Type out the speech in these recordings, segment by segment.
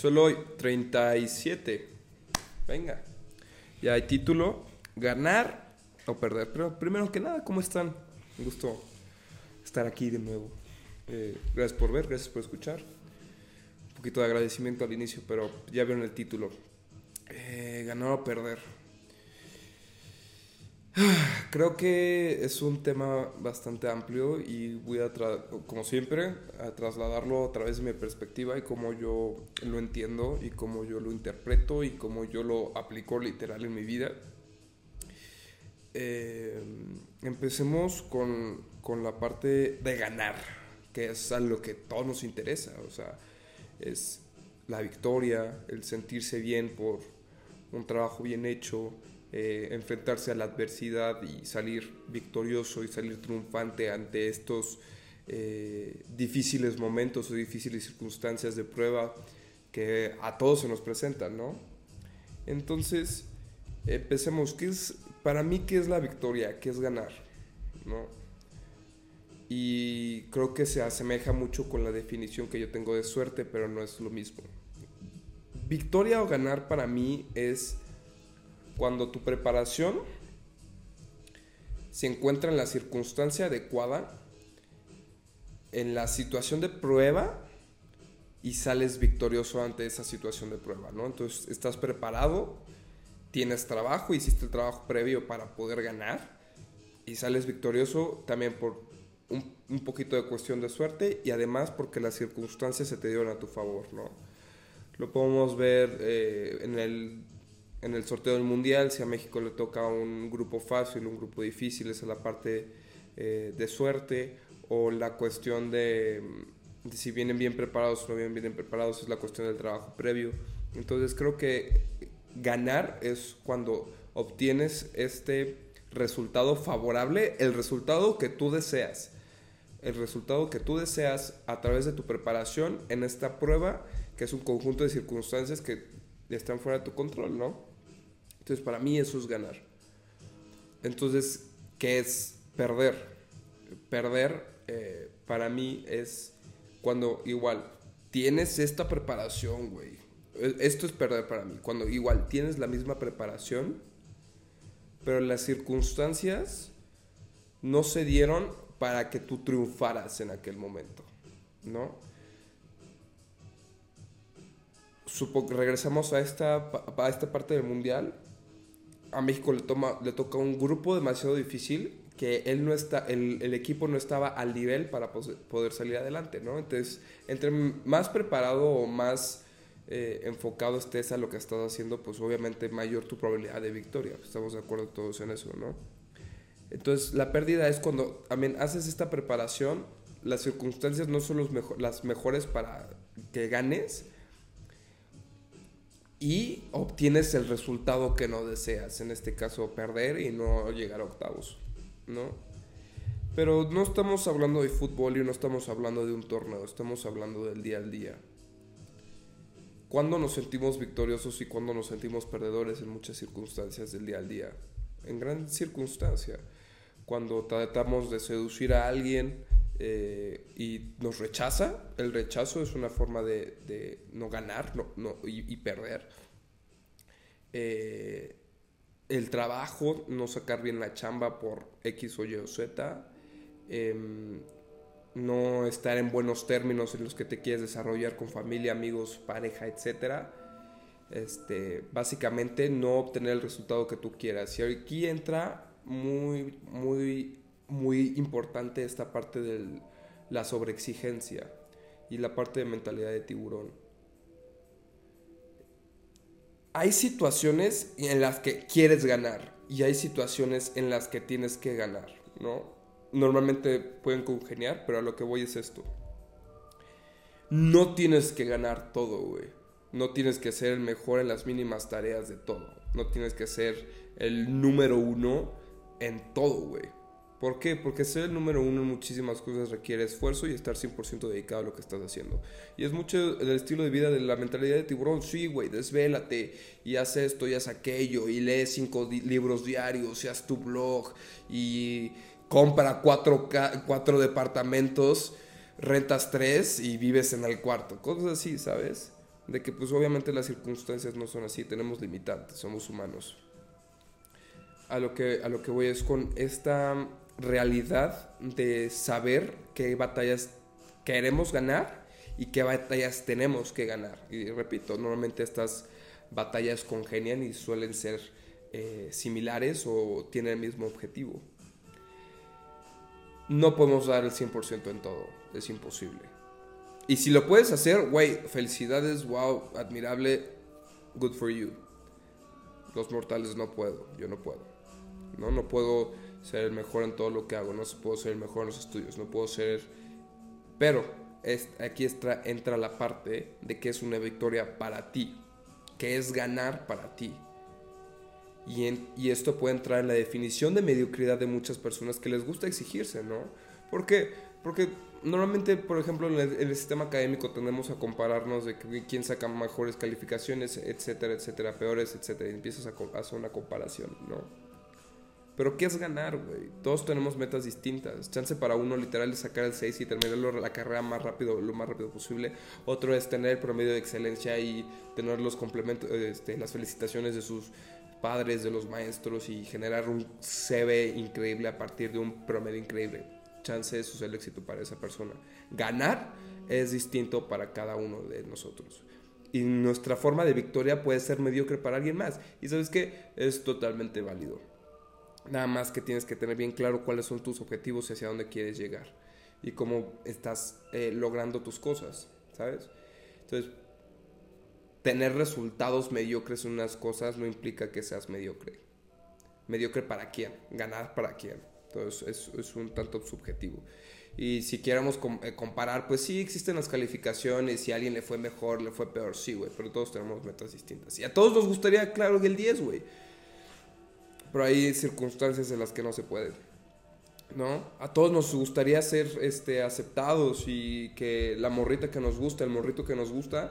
Solo hoy, 37. Venga. Ya hay título. Ganar o perder. Pero primero que nada, ¿cómo están? Un gusto estar aquí de nuevo. Eh, gracias por ver, gracias por escuchar. Un poquito de agradecimiento al inicio, pero ya vieron el título. Eh, ganar o perder. Creo que es un tema bastante amplio y voy a, como siempre, a trasladarlo a través de mi perspectiva y cómo yo lo entiendo y cómo yo lo interpreto y cómo yo lo aplico literal en mi vida. Eh, empecemos con, con, la parte de ganar, que es a lo que todos nos interesa, o sea, es la victoria, el sentirse bien por un trabajo bien hecho, eh, enfrentarse a la adversidad y salir victorioso y salir triunfante ante estos eh, difíciles momentos o difíciles circunstancias de prueba que a todos se nos presentan, ¿no? Entonces, empecemos. ¿Qué es, para mí, ¿qué es la victoria? ¿Qué es ganar? Y creo que se asemeja mucho con la definición que yo tengo de suerte, pero no es lo mismo. Victoria o ganar para mí es cuando tu preparación se encuentra en la circunstancia adecuada, en la situación de prueba y sales victorioso ante esa situación de prueba, ¿no? Entonces estás preparado, tienes trabajo, hiciste el trabajo previo para poder ganar y sales victorioso también por un, poquito de cuestión de suerte y además porque las circunstancias se te dieron a tu favor, ¿no? Lo podemos ver eh, en el en el sorteo del mundial, si a México le toca un grupo fácil, un grupo difícil, esa es la parte eh, de suerte, o la cuestión de, si vienen bien preparados o no vienen bien preparados, es la cuestión del trabajo previo. Entonces creo que ganar es cuando obtienes este resultado favorable, el resultado que tú deseas, el resultado que tú deseas a través de tu preparación en esta prueba, que es un conjunto de circunstancias que están fuera de tu control, ¿no? Entonces, para mí eso es ganar. Entonces, ¿qué es perder? Perder eh, para mí es cuando igual tienes esta preparación, güey. E, esto es perder para mí. Cuando igual tienes la misma preparación, pero las circunstancias no se dieron para que tú triunfaras en aquel momento, ¿no? regresamos a esta, a esta parte del mundial a México le, toca un grupo demasiado difícil que él no está, el, equipo no estaba al nivel para poder salir adelante, ¿no? Entonces, entre más preparado o más eh, enfocado estés a lo que estás haciendo, pues obviamente mayor tu probabilidad de victoria. Estamos de acuerdo todos en eso, ¿no? Entonces, la pérdida es cuando también haces esta preparación, las circunstancias no son los las mejores para que ganes, y obtienes el resultado que no deseas, en este caso perder y no llegar a octavos, ¿no? Pero no estamos hablando de fútbol y no estamos hablando de un torneo, estamos hablando del día al día. ¿Cuándo nos sentimos victoriosos y cuándo nos sentimos perdedores en muchas circunstancias del día al día? En gran circunstancia. Cuando tratamos de seducir a alguien eh, y nos rechaza. El rechazo es una forma de, no ganar no, y, perder. Eh, el trabajo, no sacar bien la chamba por X o Y o Z. Em, no estar en buenos términos en los que te quieres desarrollar con familia, amigos, pareja, etc. Este, básicamente no obtener el resultado que tú quieras. Y aquí entra muy, muy muy importante esta parte de la sobreexigencia y la parte de mentalidad de tiburón. Hay situaciones en las que quieres ganar y hay situaciones en las que tienes que ganar, ¿no? Normalmente pueden congeniar, pero a lo que voy es esto. No tienes que ganar todo, güey. No tienes que ser el mejor en las mínimas tareas de todo. No tienes que ser el número uno en todo, güey. ¿Por qué? Porque ser el número uno en muchísimas cosas requiere esfuerzo y estar 100% dedicado a lo que estás haciendo. Y es mucho el estilo de vida de la mentalidad de tiburón. Sí, güey, desvélate y haz esto y haz aquello y lee cinco libros diarios y haz tu blog y compra cuatro, cuatro departamentos, rentas tres y vives en el cuarto. Cosas así, ¿sabes? de que pues obviamente las circunstancias no son así, tenemos limitantes, somos humanos. A lo que, a lo que voy es con esta realidad de saber qué batallas queremos ganar y qué batallas tenemos que ganar. Y repito, normalmente estas batallas congenian y suelen ser eh, similares o tienen el mismo objetivo. No podemos dar el 100% en todo, es imposible. Y si lo puedes hacer, güey, felicidades, wow, admirable, good for you. Los mortales no puedo, yo no puedo. No, no puedo ser el mejor en todo lo que hago, no puedo ser el mejor en los estudios, no puedo ser... Pero aquí entra la parte de que es una victoria para ti, que es ganar para ti. Y, y, esto puede entrar en la definición de mediocridad de muchas personas que les gusta exigirse, ¿no? ¿Por? Porque normalmente, por ejemplo, en el, sistema académico tendemos a compararnos de quién saca mejores calificaciones, etcétera, etcétera, peores, etcétera, y empiezas a, hacer una comparación, ¿no? Pero ¿qué es ganar, güey? Todos tenemos metas distintas. Chance para uno literal es sacar el 6 y terminar la carrera más rápido, lo más rápido posible. Otro es tener el promedio de excelencia y tener los complementos, este, las felicitaciones de sus padres, de los maestros y generar un CV increíble a partir de un promedio increíble. Chance eso es el éxito para esa persona. Ganar es distinto para cada uno de nosotros. Y nuestra forma de victoria puede ser mediocre para alguien más. Y sabes que es totalmente válido. Nada más que tienes que tener bien claro cuáles son tus objetivos y hacia dónde quieres llegar. Y cómo estás eh, logrando tus cosas, ¿sabes? Entonces, tener resultados mediocres en unas cosas no implica que seas mediocre. Mediocre para quién, ganar para quién. Entonces es, un tanto subjetivo. Y si quieramos eh, comparar, pues sí existen las calificaciones, si a alguien le fue mejor, le fue peor, sí, güey, pero todos tenemos metas distintas. Y a todos nos gustaría, claro, que el 10, güey. Pero hay circunstancias en las que no se puede. ¿No? A todos nos gustaría ser este, aceptados y que la morrita que nos gusta, el morrito que nos gusta,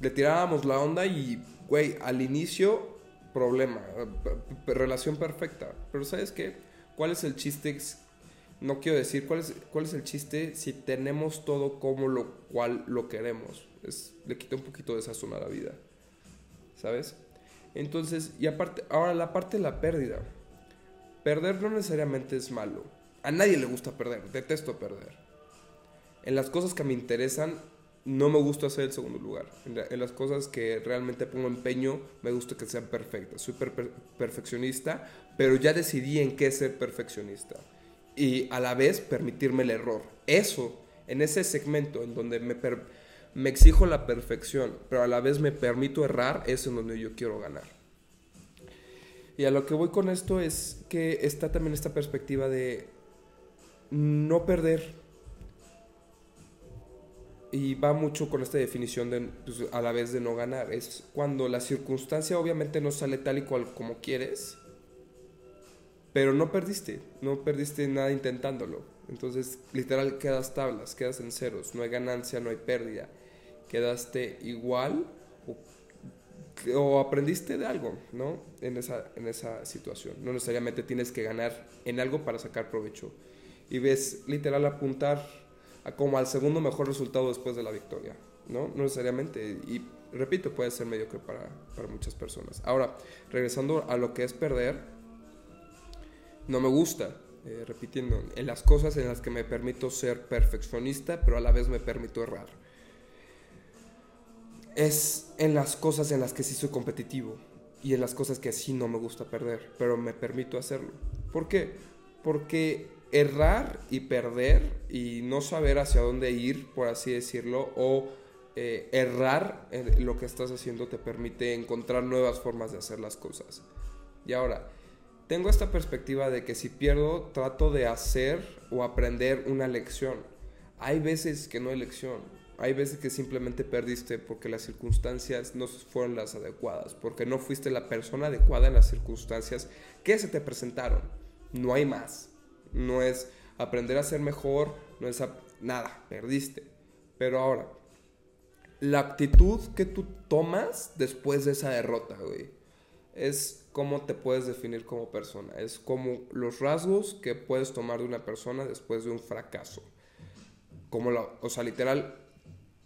le tirábamos la onda y, güey, al inicio, problema, relación perfecta. Pero ¿sabes qué? ¿Cuál es el chiste? No quiero decir cuál es, cuál es el chiste si tenemos todo como lo cual lo queremos. Es, le quita un poquito de sazón a la vida. ¿Sabes? Entonces, y aparte, ahora la parte de la pérdida. Perder no necesariamente es malo. A nadie le gusta perder, detesto perder. En las cosas que me interesan, no me gusta hacer el segundo lugar. En, las cosas que realmente pongo empeño, me gusta que sean perfectas. Soy perfeccionista, pero ya decidí en qué ser perfeccionista. Y a la vez permitirme el error. Eso, en ese segmento en donde me, me exijo la perfección, pero a la vez me permito errar, es en donde yo quiero ganar. Y a lo que voy con esto es que está también esta perspectiva de no perder y va mucho con esta definición de pues, a la vez de no ganar. Es cuando la circunstancia obviamente no sale tal y cual como quieres, pero no perdiste, no perdiste nada intentándolo. Entonces, literal, quedas tablas, quedas en ceros, no hay ganancia, no hay pérdida. Quedaste igual o, aprendiste de algo, ¿no? En esa, en esa situación. No necesariamente tienes que ganar en algo para sacar provecho. Y ves, literal, apuntar como al segundo mejor resultado después de la victoria, ¿no? No necesariamente. Y repito, puede ser mediocre para, para muchas personas. Ahora, regresando a lo que es perder, no me gusta, eh, repitiendo, en las cosas en las que me permito ser perfeccionista, pero a la vez me permito errar. Es en las cosas en las que sí soy competitivo y en las cosas que sí no me gusta perder, pero me permito hacerlo. ¿Por qué? Porque errar y perder y no saber hacia dónde ir, por así decirlo, o eh, errar en lo que estás haciendo te permite encontrar nuevas formas de hacer las cosas. Y ahora, tengo esta perspectiva de que si pierdo, trato de hacer o aprender una lección. Hay veces que no hay lección. Hay veces que simplemente perdiste porque las circunstancias no fueron las adecuadas, porque no fuiste la persona adecuada en las circunstancias que se te presentaron. No hay más no es aprender a ser mejor, no es nada, perdiste. Pero ahora, la actitud que tú tomas después de esa derrota, güey, es cómo te puedes definir como persona, es como los rasgos que puedes tomar de una persona después de un fracaso. Como la, o sea, literal,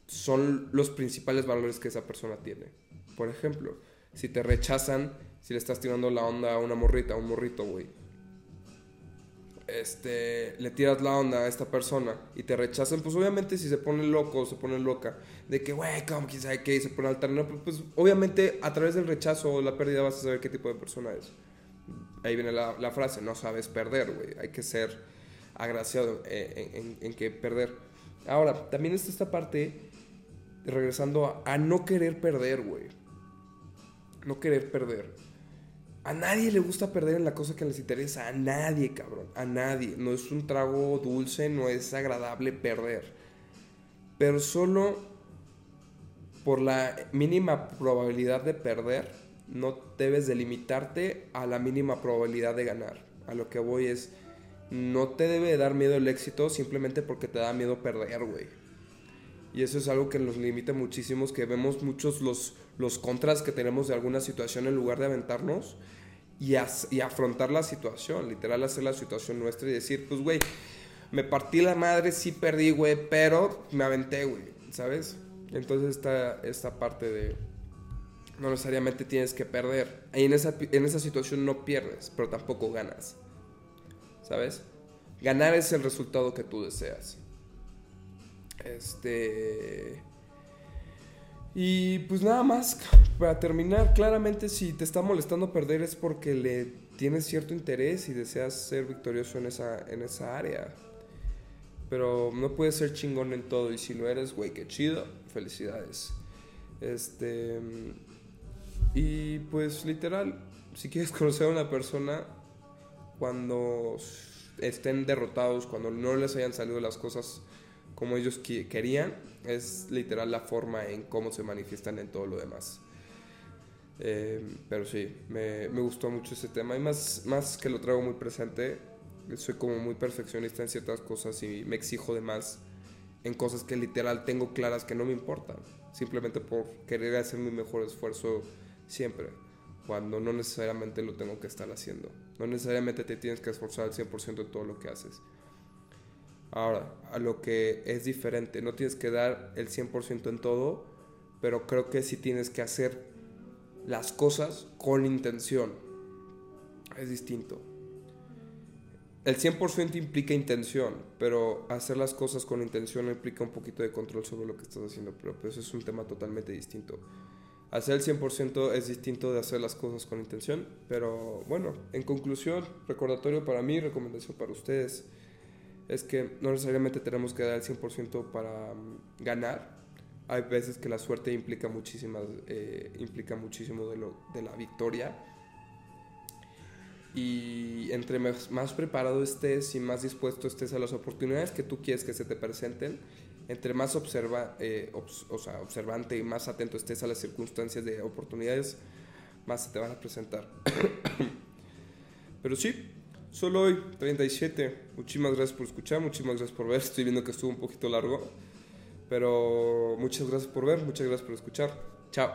son los principales valores que esa persona tiene. Por ejemplo, si te rechazan, si le estás tirando la onda a una morrita, a un morrito, güey. Este, le tiras la onda a esta persona y te rechazan, pues obviamente si se pone loco se pone loca, de que, güey, ¿cómo quién sabe qué? Y se pone alterno, pues, pues obviamente a través del rechazo o la pérdida vas a saber qué tipo de persona es. Ahí viene la, la frase, no sabes perder, güey. Hay que ser agraciado en, en, que perder. Ahora, también está esta parte, regresando a, no querer perder, güey. No querer perder a nadie le gusta perder en la cosa que les interesa. A nadie, cabrón. A nadie. No es un trago dulce, no es agradable perder. Pero solo por la mínima probabilidad de perder, no debes de limitarte a la mínima probabilidad de ganar. A lo que voy es, no te debe dar miedo el éxito simplemente porque te da miedo perder, güey. Y eso es algo que nos limita muchísimo, que vemos muchos los, los contras que tenemos de alguna situación en lugar de aventarnos y, y afrontar la situación, literal hacer la situación nuestra y decir, pues, güey, me partí la madre, sí perdí, güey, pero me aventé, güey, ¿sabes? Entonces está esta parte de, no necesariamente tienes que perder. Y en esa, en esa situación no pierdes, pero tampoco ganas, ¿sabes? Ganar es el resultado que tú deseas. Este... Y pues nada más, para terminar, claramente si te está molestando perder es porque le tienes cierto interés y deseas ser victorioso en esa, en esa área. Pero no puedes ser chingón en todo y si lo eres, güey, qué chido, felicidades. Este... Y pues literal, si quieres conocer a una persona cuando estén derrotados, cuando no les hayan salido las cosas como ellos querían, es literal la forma en cómo se manifiestan en todo lo demás. Eh, pero sí, me, me, gustó mucho ese tema y más, más que lo traigo muy presente, soy como muy perfeccionista en ciertas cosas y me exijo de más en cosas que literal tengo claras que no me importan, simplemente por querer hacer mi mejor esfuerzo siempre, cuando no necesariamente lo tengo que estar haciendo. No necesariamente te tienes que esforzar al 100% en todo lo que haces. Ahora, a lo que es diferente, no tienes que dar el 100% en todo, pero creo que sí tienes que hacer las cosas con intención. Es distinto. El 100% implica intención, pero hacer las cosas con intención implica un poquito de control sobre lo que estás haciendo, pero pues eso es un tema totalmente distinto. Hacer el 100% es distinto de hacer las cosas con intención, pero bueno, en conclusión, recordatorio para mí, recomendación para ustedes es que no necesariamente tenemos que dar el 100% para mm, ganar. Hay veces que la suerte implica, muchísimas, eh, implica muchísimo de, lo, de la victoria. Y entre más, preparado estés y más dispuesto estés a las oportunidades que tú quieres que se te presenten, entre más observa, eh, o sea, observante y más atento estés a las circunstancias de oportunidades, más se te van a presentar. Pero sí, Solo hoy, 37. Muchísimas gracias por escuchar, muchísimas gracias por ver. Estoy viendo que estuvo un poquito largo. Pero muchas gracias por ver, muchas gracias por escuchar. Chao.